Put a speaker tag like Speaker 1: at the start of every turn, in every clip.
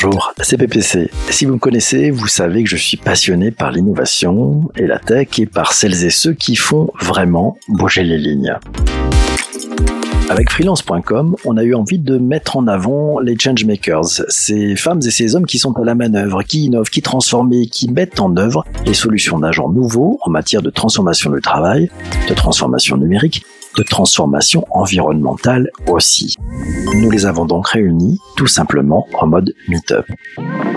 Speaker 1: Bonjour, c'est PPC. Si vous me connaissez, vous savez que je suis passionné par l'innovation et la tech et par celles et ceux qui font vraiment bouger les lignes. Avec freelance.com, on a eu envie de mettre en avant les changemakers, ces femmes et ces hommes qui sont à la manœuvre, qui innovent, qui transforment et qui mettent en œuvre les solutions d'agents nouveaux en matière de transformation du travail, de transformation numérique de transformation environnementale aussi. Nous les avons donc réunis tout simplement en mode meet-up.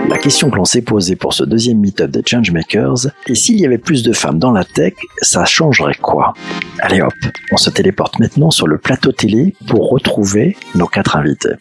Speaker 1: La question que l'on s'est posée pour ce deuxième meet-up des Changemakers est s'il y avait plus de femmes dans la tech, ça changerait quoi? Allez hop, on se téléporte maintenant sur le plateau télé pour retrouver nos quatre invités.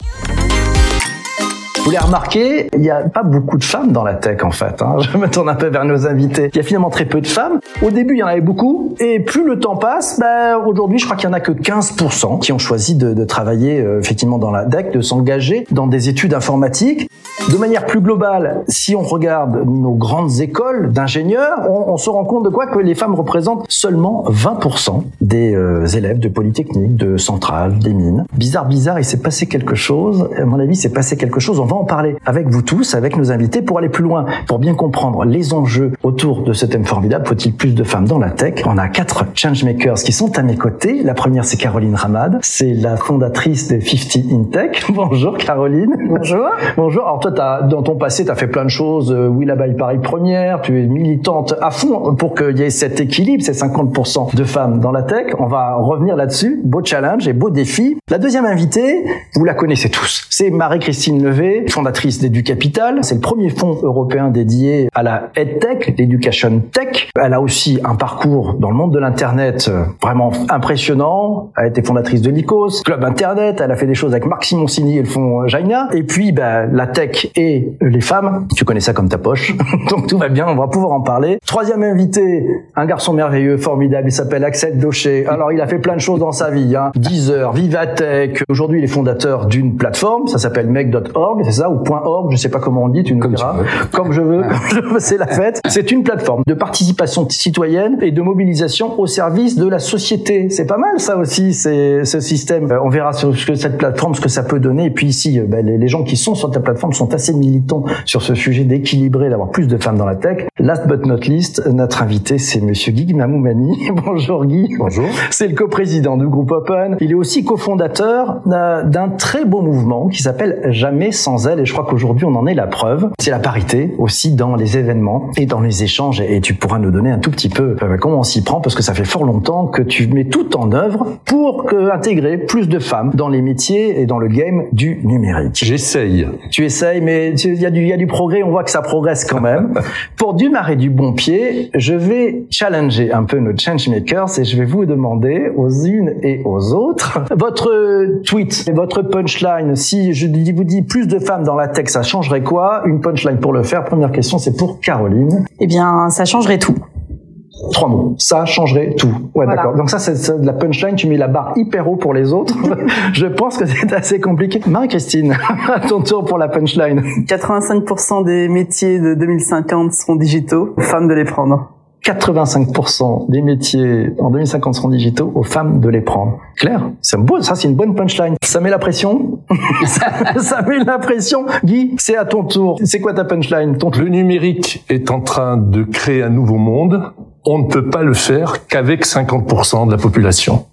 Speaker 2: Vous l'avez remarqué, il n'y a pas beaucoup de femmes dans la tech en fait. Hein. Je me tourne un peu vers nos invités. Il y a finalement très peu de femmes. Au début, il y en avait beaucoup. Et plus le temps passe, ben, aujourd'hui, je crois qu'il y en a que 15% qui ont choisi de, de travailler euh, effectivement dans la tech, de s'engager dans des études informatiques. De manière plus globale, si on regarde nos grandes écoles d'ingénieurs, on, on, se rend compte de quoi que les femmes représentent seulement 20% des euh, élèves de Polytechnique, de Centrale, des mines. Bizarre, bizarre, il s'est passé quelque chose. À mon avis, il s'est passé quelque chose va en parler avec vous tous, avec nos invités, pour aller plus loin, pour bien comprendre les enjeux autour de ce thème formidable. Faut-il plus de femmes dans la tech? On a quatre changemakers qui sont à mes côtés. La première, c'est Caroline Ramad. C'est la fondatrice de 50 in Tech. Bonjour Caroline.
Speaker 3: Bonjour.
Speaker 2: Bonjour. Alors toi, as, dans ton passé, tu as fait plein de choses. Euh, oui, là-bas, il Paris première. Tu es militante à fond pour qu'il y ait cet équilibre, ces 50% de femmes dans la tech. On va revenir là-dessus. Beau challenge et beau défi. La deuxième invitée, vous la connaissez tous. C'est Marie-Christine Levé, fondatrice d'EduCapital. C'est le premier fonds européen dédié à la EdTech, l'Education Tech. Elle a aussi un parcours dans le monde de l'Internet euh, vraiment impressionnant. Elle a été fondatrice de Lycos, Club Internet. Elle a fait des choses avec Marc Simoncini et le fonds Jaina. Et puis, bah, la tech et les femmes. Tu connais ça comme ta poche. Donc tout va bien, on va pouvoir en parler. Troisième invité, un garçon merveilleux, formidable. Il s'appelle Axel Daucher. Alors, il a fait plein de choses dans sa vie. Hein. Deezer, Vivatech. Aujourd'hui, il est fondateur d'une plateforme. Ça s'appelle make.org c'est ça, ou .org, je sais pas comment on dit, tu nous
Speaker 4: comme
Speaker 2: diras. Comme je veux, c'est la fête. C'est une plateforme de participation citoyenne et de mobilisation au service de la société. C'est pas mal ça aussi, c'est ce système. Euh, on verra sur ce que cette plateforme, ce que ça peut donner. Et puis ici, euh, ben, les, les, gens qui sont sur ta plateforme sont assez militants sur ce sujet d'équilibrer, d'avoir plus de femmes dans la tech. Last but not least, notre invité, c'est Monsieur Guy Mamoumani. Bonjour Guy.
Speaker 4: Bonjour.
Speaker 2: C'est le coprésident du groupe Open. Il est aussi cofondateur d'un très beau mouvement qui s'appelle Jamais sans elle et je crois qu'aujourd'hui on en est la preuve. C'est la parité aussi dans les événements et dans les échanges et tu pourras nous donner un tout petit peu euh, comment on s'y prend parce que ça fait fort longtemps que tu mets tout en œuvre pour intégrer plus de femmes dans les métiers et dans le game du numérique.
Speaker 4: J'essaye.
Speaker 2: Tu essayes mais il y a du y a du progrès, on voit que ça progresse quand même. pour démarrer du bon pied, je vais challenger un peu nos changemakers et je vais vous demander aux unes et aux autres votre tweet, votre punchline si je vous dis plus de femmes dans la tech, ça changerait quoi? Une punchline pour le faire. Première question, c'est pour Caroline.
Speaker 3: Eh bien, ça changerait tout.
Speaker 2: Trois mots. Ça changerait tout. Ouais, voilà. d'accord. Donc ça, c'est de la punchline. Tu mets la barre hyper haut pour les autres. Je pense que c'est assez compliqué. Marie-Christine, à ton tour pour la punchline.
Speaker 5: 85% des métiers de 2050 seront digitaux. Femmes de les prendre.
Speaker 2: 85% des métiers en 2050 seront digitaux, aux femmes de les prendre. Claire, c'est beau, ça c'est une bonne punchline. Ça met la pression. ça, ça, met la pression. Guy, c'est à ton tour. C'est quoi ta punchline? Ton
Speaker 4: Le numérique est en train de créer un nouveau monde. On ne peut pas le faire qu'avec 50% de la population.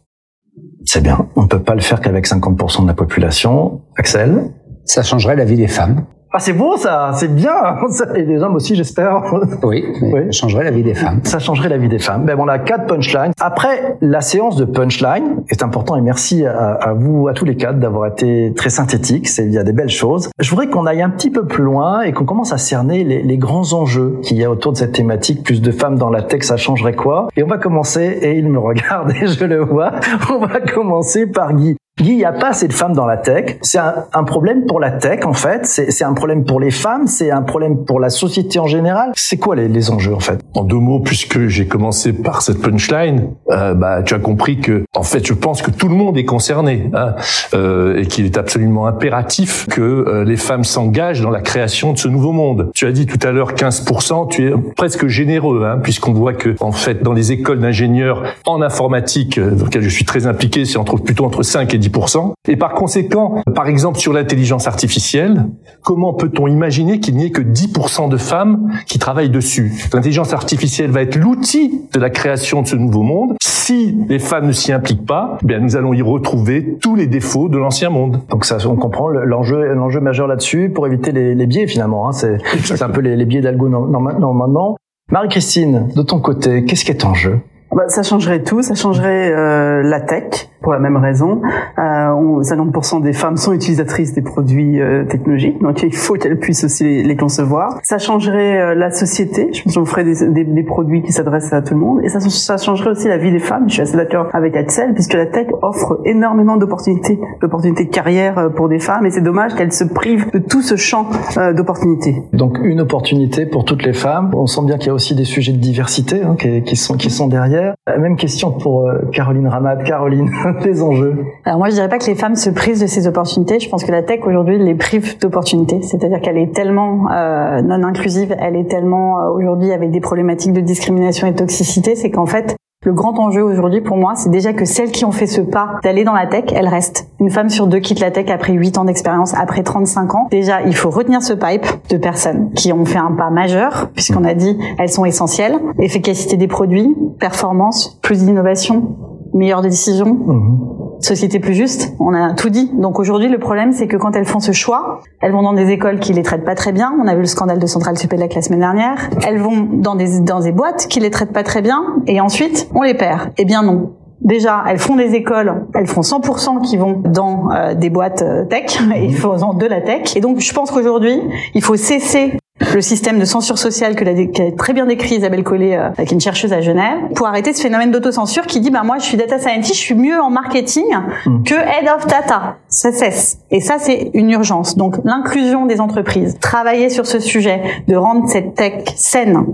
Speaker 2: C'est bien. On ne peut pas le faire qu'avec 50% de la population. Axel?
Speaker 6: Ça changerait la vie des femmes.
Speaker 2: Ah, c'est beau ça, c'est bien. Et des hommes aussi, j'espère.
Speaker 6: Oui, oui, ça changerait la vie des femmes.
Speaker 2: Ça changerait la vie des femmes. Ben bon, on a quatre punchlines. Après la séance de punchline, est important et merci à, à, vous, à tous les quatre, d'avoir été très synthétiques. C'est il y a des belles choses. Je voudrais qu'on aille un petit peu plus loin et qu'on commence à cerner les, les grands enjeux qu'il y a autour de cette thématique. Plus de femmes dans la tech, ça changerait quoi? Et on va commencer. Et il me regarde et je le vois. On va commencer par Guy. Il n'y a pas assez de femmes dans la tech. C'est un, un, problème pour la tech, en fait. C'est un problème pour les femmes. C'est un problème pour la société en général. C'est quoi les, les, enjeux, en fait?
Speaker 4: En deux mots, puisque j'ai commencé par cette punchline, euh, bah, tu as compris que, en fait, je pense que tout le monde est concerné hein, euh, et qu'il est absolument impératif que euh, les femmes s'engagent dans la création de ce nouveau monde. Tu as dit tout à l'heure 15%. Tu es presque généreux, hein, puisqu'on voit que, en fait, dans les écoles d'ingénieurs en informatique, dans lesquelles je suis très impliqué, c'est entre plutôt entre 5 et 10 10%. Et par conséquent, par exemple sur l'intelligence artificielle, comment peut-on imaginer qu'il n'y ait que 10% de femmes qui travaillent dessus? L'intelligence artificielle va être l'outil de la création de ce nouveau monde. Si les femmes ne s'y impliquent pas, eh bien nous allons y retrouver tous les défauts de l'ancien monde.
Speaker 2: Donc ça, on comprend l'enjeu, l'enjeu majeur là-dessus pour éviter les, les biais finalement. Hein. C'est un peu les, les biais d'algo normalement. Marie-Christine, de ton côté, qu'est-ce qui est en jeu?
Speaker 5: Bah, ça changerait tout, ça changerait euh, la tech pour la même raison. Euh, 50% des femmes sont utilisatrices des produits euh, technologiques, donc il faut qu'elles puissent aussi les, concevoir. Ça changerait euh, la société. Je pense qu'on ferait des, produits qui s'adressent à tout le monde, et ça, changerait aussi la vie des femmes. Je suis assez d'accord avec Axel, puisque la tech offre énormément d'opportunités, d'opportunités de carrière pour des femmes, et c'est dommage qu'elles se privent de tout ce champ d'opportunités.
Speaker 2: Donc une opportunité pour toutes les femmes. On sent bien qu'il y a aussi des sujets de diversité hein, qui sont derrière. Euh, même question pour euh, Caroline Ramad. Caroline, les enjeux
Speaker 3: Alors moi, je dirais pas que les femmes se privent de ces opportunités. Je pense que la tech aujourd'hui les prive d'opportunités. C'est-à-dire qu'elle est tellement euh, non inclusive, elle est tellement aujourd'hui avec des problématiques de discrimination et de toxicité, c'est qu'en fait, le grand enjeu aujourd'hui pour moi, c'est déjà que celles qui ont fait ce pas d'aller dans la tech, elles restent. Une femme sur deux quitte la tech après 8 ans d'expérience, après 35 ans. Déjà, il faut retenir ce pipe de personnes qui ont fait un pas majeur, puisqu'on a dit elles sont essentielles. Efficacité des produits, performance, plus d'innovation, meilleure décision. Mmh société plus juste. On a tout dit. Donc aujourd'hui, le problème, c'est que quand elles font ce choix, elles vont dans des écoles qui les traitent pas très bien. On a vu le scandale de Centrale Supélec la semaine dernière. Elles vont dans des, dans des boîtes qui les traitent pas très bien. Et ensuite, on les perd. Eh bien non. Déjà, elles font des écoles, elles font 100% qui vont dans euh, des boîtes euh, tech, et ils font de la tech. Et donc, je pense qu'aujourd'hui, il faut cesser le système de censure sociale que l'a très bien décrit Isabelle Collet, euh, qui est une chercheuse à Genève, pour arrêter ce phénomène d'autocensure qui dit bah moi je suis data scientist, je suis mieux en marketing mm. que head of data. Ça cesse. Et ça c'est une urgence. Donc l'inclusion des entreprises, travailler sur ce sujet, de rendre cette tech saine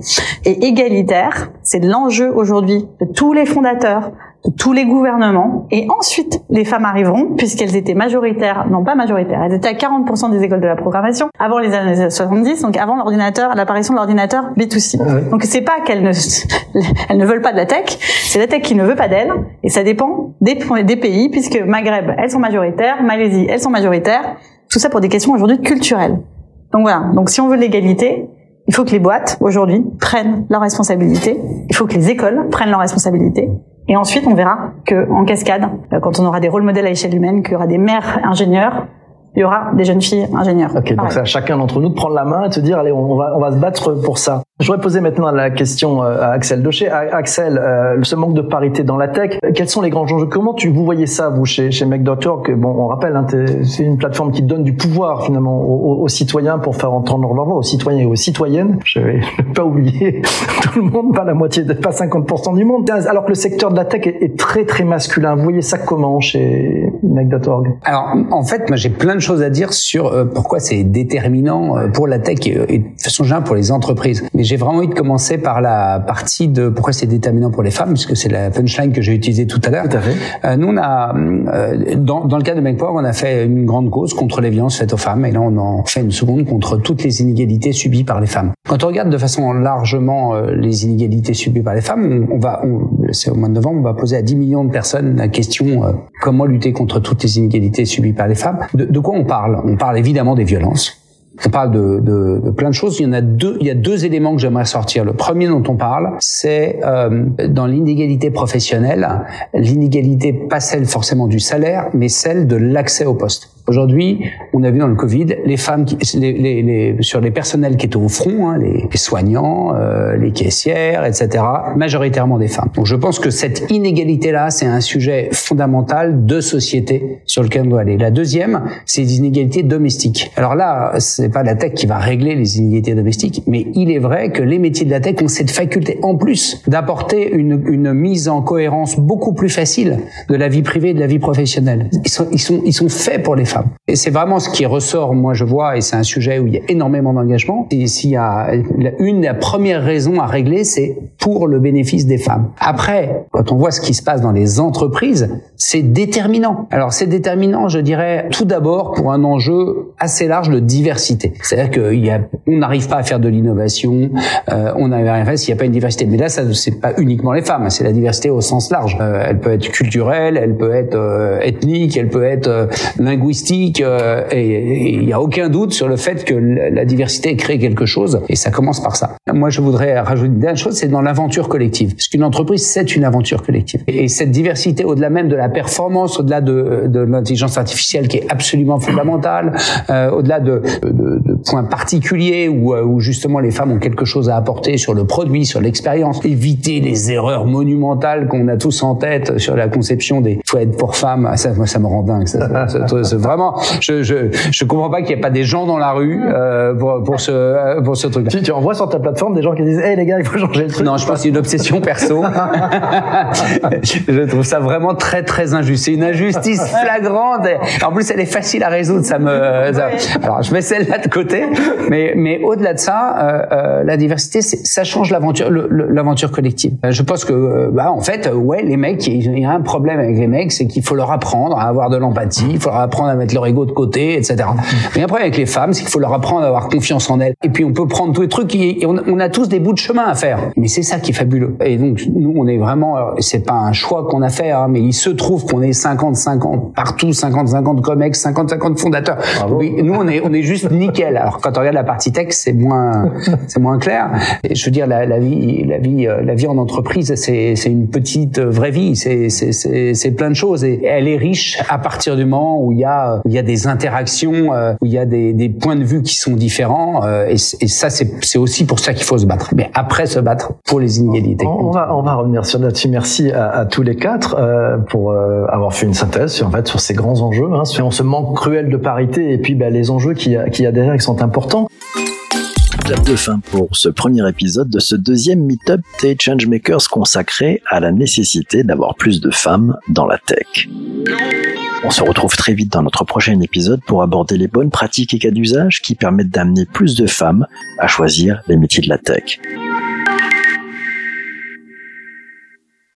Speaker 3: et égalitaire, c'est l'enjeu aujourd'hui de tous les fondateurs, tous les gouvernements. Et ensuite, les femmes arriveront, puisqu'elles étaient majoritaires, non pas majoritaires, elles étaient à 40% des écoles de la programmation avant les années 70, donc avant l'ordinateur, l'apparition de l'ordinateur B2C. Ah donc c'est pas qu'elles ne, elles ne veulent pas de la tech, c'est la tech qui ne veut pas d'elles, et ça dépend des, des pays, puisque Maghreb, elles sont majoritaires, Malaisie, elles sont majoritaires, tout ça pour des questions aujourd'hui culturelles. Donc voilà, donc si on veut l'égalité, il faut que les boîtes, aujourd'hui, prennent leurs responsabilités. Il faut que les écoles prennent leurs responsabilités. Et ensuite, on verra que en cascade, euh, quand on aura des rôles modèles à échelle humaine, qu'il y aura des mères ingénieurs, il y aura des jeunes filles ingénieurs.
Speaker 2: Ok, donc c'est à chacun d'entre nous de prendre la main et de se dire, allez, on va, on va se battre pour ça. Je voudrais poser maintenant la question euh, à Axel Docher. Axel, euh, ce manque de parité dans la tech, quels sont les grands enjeux? Comment tu vous voyez ça, vous, chez, chez Make.org Bon, on rappelle, hein, c'est une plateforme qui donne du pouvoir, finalement, aux, citoyens pour faire entendre leur voix, aux citoyens et aux citoyennes. Je vais pas oublier tout le monde, pas la moitié, pas 50% du monde. Alors que le secteur de la tech est, très, très masculin. Vous voyez ça comment chez Make.org
Speaker 6: Alors, en fait, moi, j'ai plein de choses à dire sur euh, pourquoi c'est déterminant pour la tech et, de façon générale pour les entreprises j'ai vraiment envie de commencer par la partie de pourquoi c'est déterminant pour les femmes, puisque c'est la punchline que j'ai utilisée tout à l'heure. Euh, nous, on a, euh, dans, dans, le cas de MakePower, on a fait une grande cause contre les violences faites aux femmes, et là, on en fait une seconde contre toutes les inégalités subies par les femmes. Quand on regarde de façon largement euh, les inégalités subies par les femmes, on, va, c'est au mois de novembre, on va poser à 10 millions de personnes la question euh, comment lutter contre toutes les inégalités subies par les femmes. De, de quoi on parle? On parle évidemment des violences on parle de, de, de, plein de choses. Il y en a deux. Il y a deux éléments que j'aimerais sortir. Le premier dont on parle, c'est euh, dans l'inégalité professionnelle, l'inégalité pas celle forcément du salaire, mais celle de l'accès au poste. Aujourd'hui, on a vu dans le Covid les femmes, qui, les, les, les, sur les personnels qui étaient au front, hein, les, soignants, euh, les caissières, etc., majoritairement des femmes. Donc je pense que cette inégalité-là, c'est un sujet fondamental de société sur lequel on doit aller. La deuxième, c'est les inégalités domestiques. Alors là, pas la tech qui va régler les inégalités domestiques, mais il est vrai que les métiers de la tech ont cette faculté, en plus d'apporter une, mise en cohérence beaucoup plus facile de la vie privée et de la vie professionnelle. Ils sont, faits pour les femmes. Et c'est vraiment ce qui ressort, moi je vois, et c'est un sujet où il y a énormément d'engagement. Une des premières raisons à régler, c'est pour le bénéfice des femmes. Après, quand on voit ce qui se passe dans les entreprises, c'est déterminant. Alors c'est déterminant, je dirais, tout d'abord pour un enjeu assez large de diversité. C'est-à-dire qu'on n'arrive pas à faire de l'innovation, euh, on n'arrive faire s'il n'y a pas une diversité. Mais là, ça c'est pas uniquement les femmes, c'est la diversité au sens large. Euh, elle peut être culturelle, elle peut être euh, ethnique, elle peut être euh, linguistique, et il n'y a aucun doute sur le fait que la diversité crée quelque chose, et ça commence par ça. Moi, je voudrais rajouter une dernière chose, c'est dans l'aventure collective, parce qu'une entreprise, c'est une aventure collective. Et cette diversité, au-delà même de la performance, au-delà de, de l'intelligence artificielle qui est absolument fondamentale, euh, au-delà de, de, de, points particuliers où, où justement les femmes ont quelque chose à apporter sur le produit, sur l'expérience, éviter les erreurs monumentales qu'on a tous en tête sur la conception des toilettes pour femmes. Ah, ça, moi, ça me rend dingue. Ça, ça, vraiment, je, je, je comprends pas qu'il n'y ait pas des gens dans la rue euh, pour, pour ce pour ce truc.
Speaker 2: Tu, tu envoies sur ta plateforme des gens qui disent, hé hey, les gars, il faut changer le truc.
Speaker 6: Non, je pense que c'est une obsession perso. je trouve ça vraiment très très injuste. C'est une injustice flagrante. En plus, elle est facile à résoudre. Ça me. Alors, je mets de côté. Mais mais au-delà de ça, euh, euh, la diversité, ça change l'aventure l'aventure collective. Je pense que euh, bah en fait, ouais, les mecs, il y a un problème avec les mecs, c'est qu'il faut leur apprendre à avoir de l'empathie, il faut leur apprendre à mettre leur ego de côté, etc. Mais après, avec les femmes, c'est qu'il faut leur apprendre à avoir confiance en elles. Et puis, on peut prendre tous les trucs. Et on, on a tous des bouts de chemin à faire. Mais c'est ça qui est fabuleux. Et donc, nous, on est vraiment, c'est pas un choix qu'on a fait, hein, mais il se trouve qu'on est 50-50 partout, 50-50 comex, 50-50 fondateurs. Nous, on est, on est juste nickel. Alors, quand on regarde la partie tech, c'est moins, c'est moins clair. Et je veux dire, la, la vie, la vie, euh, la vie en entreprise, c'est, c'est une petite euh, vraie vie. C'est, c'est, c'est, c'est plein de choses. Et elle est riche à partir du moment où il y a, il y a des interactions, euh, où il y a des, des points de vue qui sont différents. Et, et ça, c'est, c'est aussi pour ça qu'il faut se battre. Mais après se battre pour les inégalités.
Speaker 2: On, va, on va revenir sur là-dessus. Merci à, à, tous les quatre euh, pour euh, avoir fait une synthèse sur, en fait, sur ces grands enjeux, hein, sur ce manque cruel de parité et puis bah, les enjeux qu'il y, a, qu'il y a derrière qui sont importants.
Speaker 1: Clap de fin pour ce premier épisode de ce deuxième Meetup des Changemakers consacré à la nécessité d'avoir plus de femmes dans la tech. On se retrouve très vite dans notre prochain épisode pour aborder les bonnes pratiques et cas d'usage qui permettent d'amener plus de femmes à choisir les métiers de la tech.